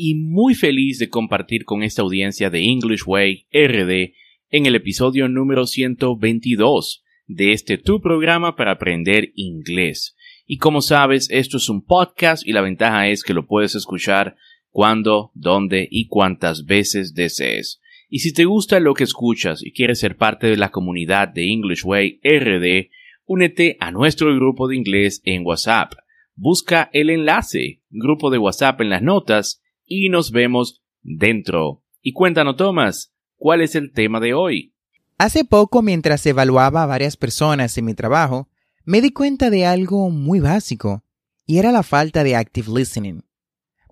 y muy feliz de compartir con esta audiencia de English Way RD en el episodio número 122 de este tu programa para aprender inglés. Y como sabes, esto es un podcast y la ventaja es que lo puedes escuchar cuando, dónde y cuántas veces desees. Y si te gusta lo que escuchas y quieres ser parte de la comunidad de English Way RD, únete a nuestro grupo de inglés en WhatsApp. Busca el enlace, grupo de WhatsApp en las notas y nos vemos dentro. Y cuéntanos, Tomás, ¿cuál es el tema de hoy? Hace poco, mientras evaluaba a varias personas en mi trabajo, me di cuenta de algo muy básico, y era la falta de active listening.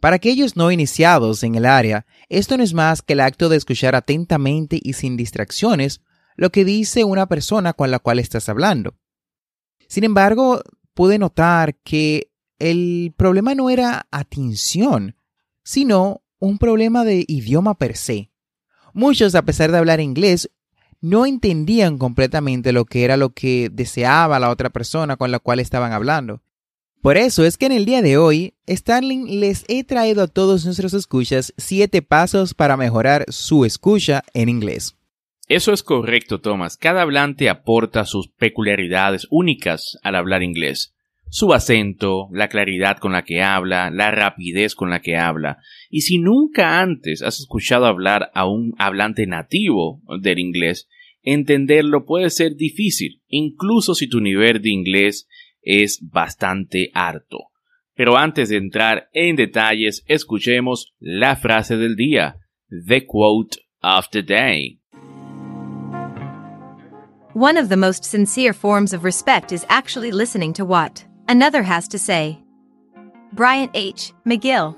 Para aquellos no iniciados en el área, esto no es más que el acto de escuchar atentamente y sin distracciones lo que dice una persona con la cual estás hablando. Sin embargo, pude notar que el problema no era atención, sino un problema de idioma per se. Muchos, a pesar de hablar inglés, no entendían completamente lo que era lo que deseaba la otra persona con la cual estaban hablando. Por eso es que en el día de hoy, Starling les he traído a todos nuestros escuchas siete pasos para mejorar su escucha en inglés. Eso es correcto, Thomas. Cada hablante aporta sus peculiaridades únicas al hablar inglés su acento, la claridad con la que habla, la rapidez con la que habla. Y si nunca antes has escuchado hablar a un hablante nativo del inglés, entenderlo puede ser difícil, incluso si tu nivel de inglés es bastante harto. Pero antes de entrar en detalles, escuchemos la frase del día, the quote of the day. One of the most sincere forms of respect is actually listening to what Another has to say. Bryant H. McGill.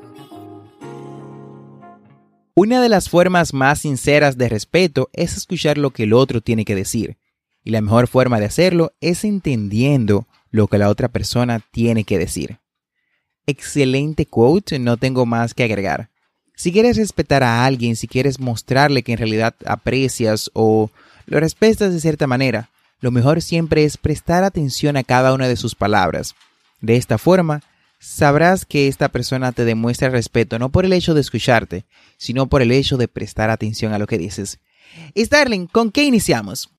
Una de las formas más sinceras de respeto es escuchar lo que el otro tiene que decir. Y la mejor forma de hacerlo es entendiendo lo que la otra persona tiene que decir. Excelente quote, no tengo más que agregar. Si quieres respetar a alguien, si quieres mostrarle que en realidad aprecias o lo respetas de cierta manera, lo mejor siempre es prestar atención a cada una de sus palabras. De esta forma, sabrás que esta persona te demuestra respeto no por el hecho de escucharte, sino por el hecho de prestar atención a lo que dices. Starling, ¿con qué iniciamos?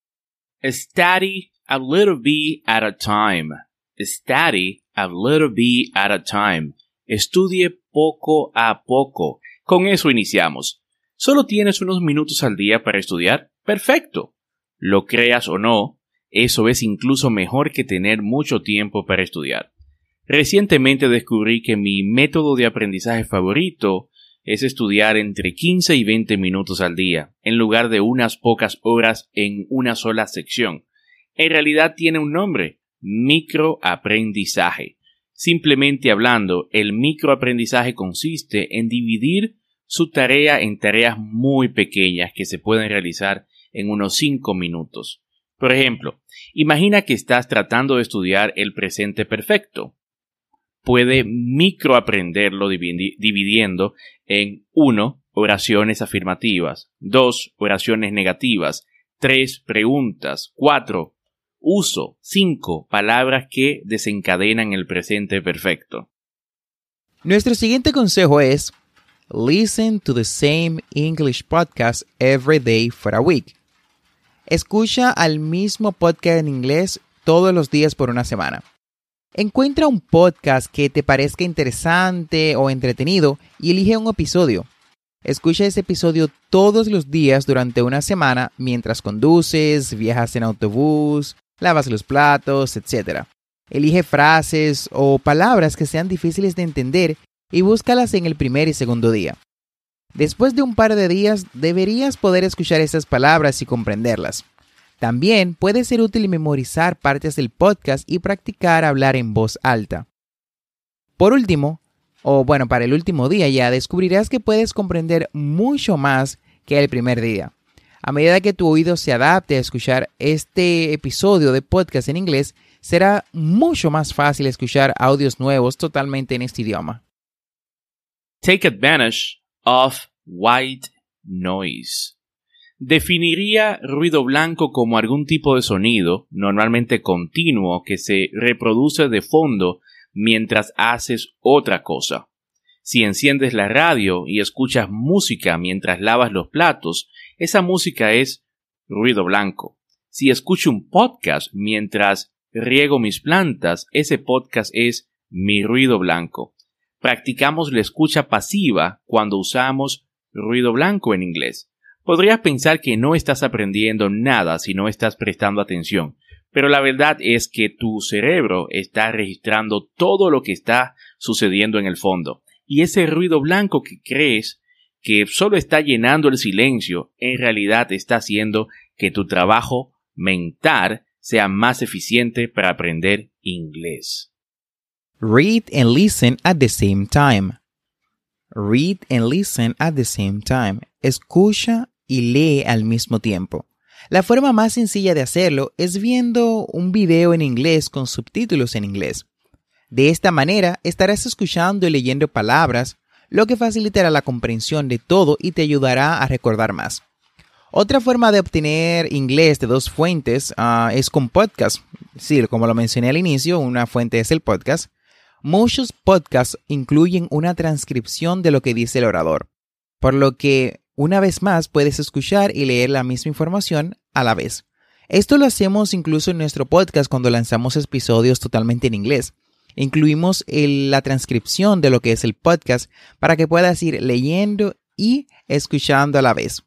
Study a little bit at a time. Study a little bit at a time. Estudie poco a poco. Con eso iniciamos. ¿Solo tienes unos minutos al día para estudiar? Perfecto. Lo creas o no, eso es incluso mejor que tener mucho tiempo para estudiar. Recientemente descubrí que mi método de aprendizaje favorito es estudiar entre 15 y 20 minutos al día, en lugar de unas pocas horas en una sola sección. En realidad tiene un nombre, microaprendizaje. Simplemente hablando, el microaprendizaje consiste en dividir su tarea en tareas muy pequeñas que se pueden realizar en unos 5 minutos. Por ejemplo, imagina que estás tratando de estudiar el presente perfecto. Puede microaprenderlo dividiendo en 1. Oraciones afirmativas, 2. Oraciones negativas, 3 preguntas. 4 uso. 5 palabras que desencadenan el presente perfecto. Nuestro siguiente consejo es Listen to the same English podcast every day for a week. Escucha al mismo podcast en inglés todos los días por una semana. Encuentra un podcast que te parezca interesante o entretenido y elige un episodio. Escucha ese episodio todos los días durante una semana mientras conduces, viajas en autobús, lavas los platos, etc. Elige frases o palabras que sean difíciles de entender y búscalas en el primer y segundo día. Después de un par de días deberías poder escuchar esas palabras y comprenderlas. También puede ser útil memorizar partes del podcast y practicar hablar en voz alta. Por último, o bueno, para el último día ya descubrirás que puedes comprender mucho más que el primer día. A medida que tu oído se adapte a escuchar este episodio de podcast en inglés, será mucho más fácil escuchar audios nuevos totalmente en este idioma. Take advantage of white noise. Definiría ruido blanco como algún tipo de sonido, normalmente continuo, que se reproduce de fondo mientras haces otra cosa. Si enciendes la radio y escuchas música mientras lavas los platos, esa música es ruido blanco. Si escucho un podcast mientras riego mis plantas, ese podcast es mi ruido blanco. Practicamos la escucha pasiva cuando usamos ruido blanco en inglés. Podrías pensar que no estás aprendiendo nada si no estás prestando atención, pero la verdad es que tu cerebro está registrando todo lo que está sucediendo en el fondo. Y ese ruido blanco que crees que solo está llenando el silencio, en realidad está haciendo que tu trabajo mental sea más eficiente para aprender inglés. Read and listen at the same time. Read and listen at the same time. Escucha y lee al mismo tiempo. La forma más sencilla de hacerlo es viendo un video en inglés con subtítulos en inglés. De esta manera estarás escuchando y leyendo palabras, lo que facilitará la comprensión de todo y te ayudará a recordar más. Otra forma de obtener inglés de dos fuentes ah, es con podcast. Sí, como lo mencioné al inicio, una fuente es el podcast. Muchos podcasts incluyen una transcripción de lo que dice el orador, por lo que una vez más, puedes escuchar y leer la misma información a la vez. Esto lo hacemos incluso en nuestro podcast cuando lanzamos episodios totalmente en inglés. Incluimos la transcripción de lo que es el podcast para que puedas ir leyendo y escuchando a la vez.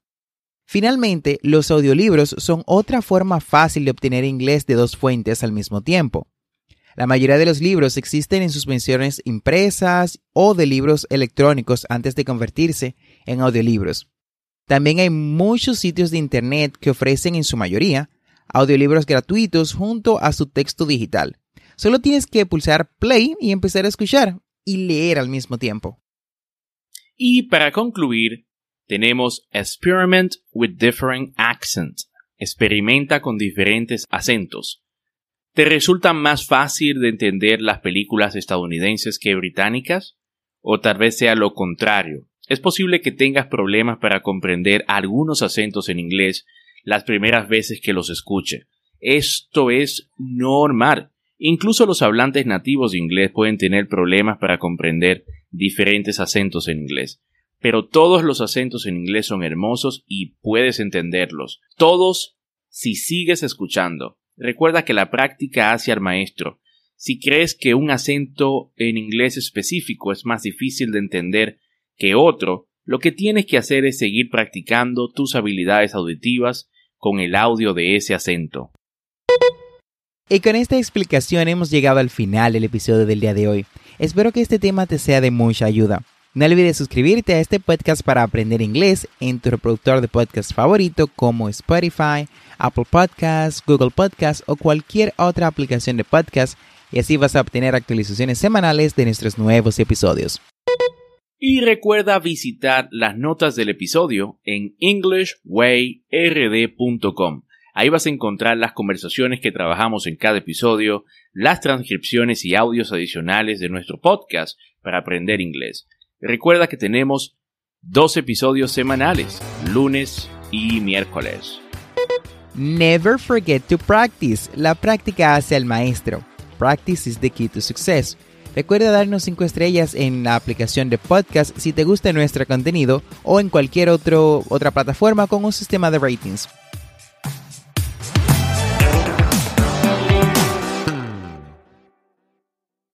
Finalmente, los audiolibros son otra forma fácil de obtener inglés de dos fuentes al mismo tiempo. La mayoría de los libros existen en sus versiones impresas o de libros electrónicos antes de convertirse en audiolibros. También hay muchos sitios de Internet que ofrecen en su mayoría audiolibros gratuitos junto a su texto digital. Solo tienes que pulsar play y empezar a escuchar y leer al mismo tiempo. Y para concluir, tenemos Experiment with Different Accents. Experimenta con diferentes acentos. ¿Te resulta más fácil de entender las películas estadounidenses que británicas? O tal vez sea lo contrario, es posible que tengas problemas para comprender algunos acentos en inglés las primeras veces que los escuche. Esto es normal. Incluso los hablantes nativos de inglés pueden tener problemas para comprender diferentes acentos en inglés. Pero todos los acentos en inglés son hermosos y puedes entenderlos. Todos si sigues escuchando. Recuerda que la práctica hace al maestro. Si crees que un acento en inglés específico es más difícil de entender que otro, lo que tienes que hacer es seguir practicando tus habilidades auditivas con el audio de ese acento. Y con esta explicación hemos llegado al final del episodio del día de hoy. Espero que este tema te sea de mucha ayuda. No olvides suscribirte a este podcast para aprender inglés en tu reproductor de podcast favorito como Spotify, Apple Podcasts, Google Podcasts o cualquier otra aplicación de podcast y así vas a obtener actualizaciones semanales de nuestros nuevos episodios. Y recuerda visitar las notas del episodio en englishwayrd.com. Ahí vas a encontrar las conversaciones que trabajamos en cada episodio, las transcripciones y audios adicionales de nuestro podcast para aprender inglés. Recuerda que tenemos dos episodios semanales, lunes y miércoles. Never forget to practice. La práctica hace al maestro. Practice is the key to success. Recuerda darnos 5 estrellas en la aplicación de podcast si te gusta nuestro contenido o en cualquier otro, otra plataforma con un sistema de ratings.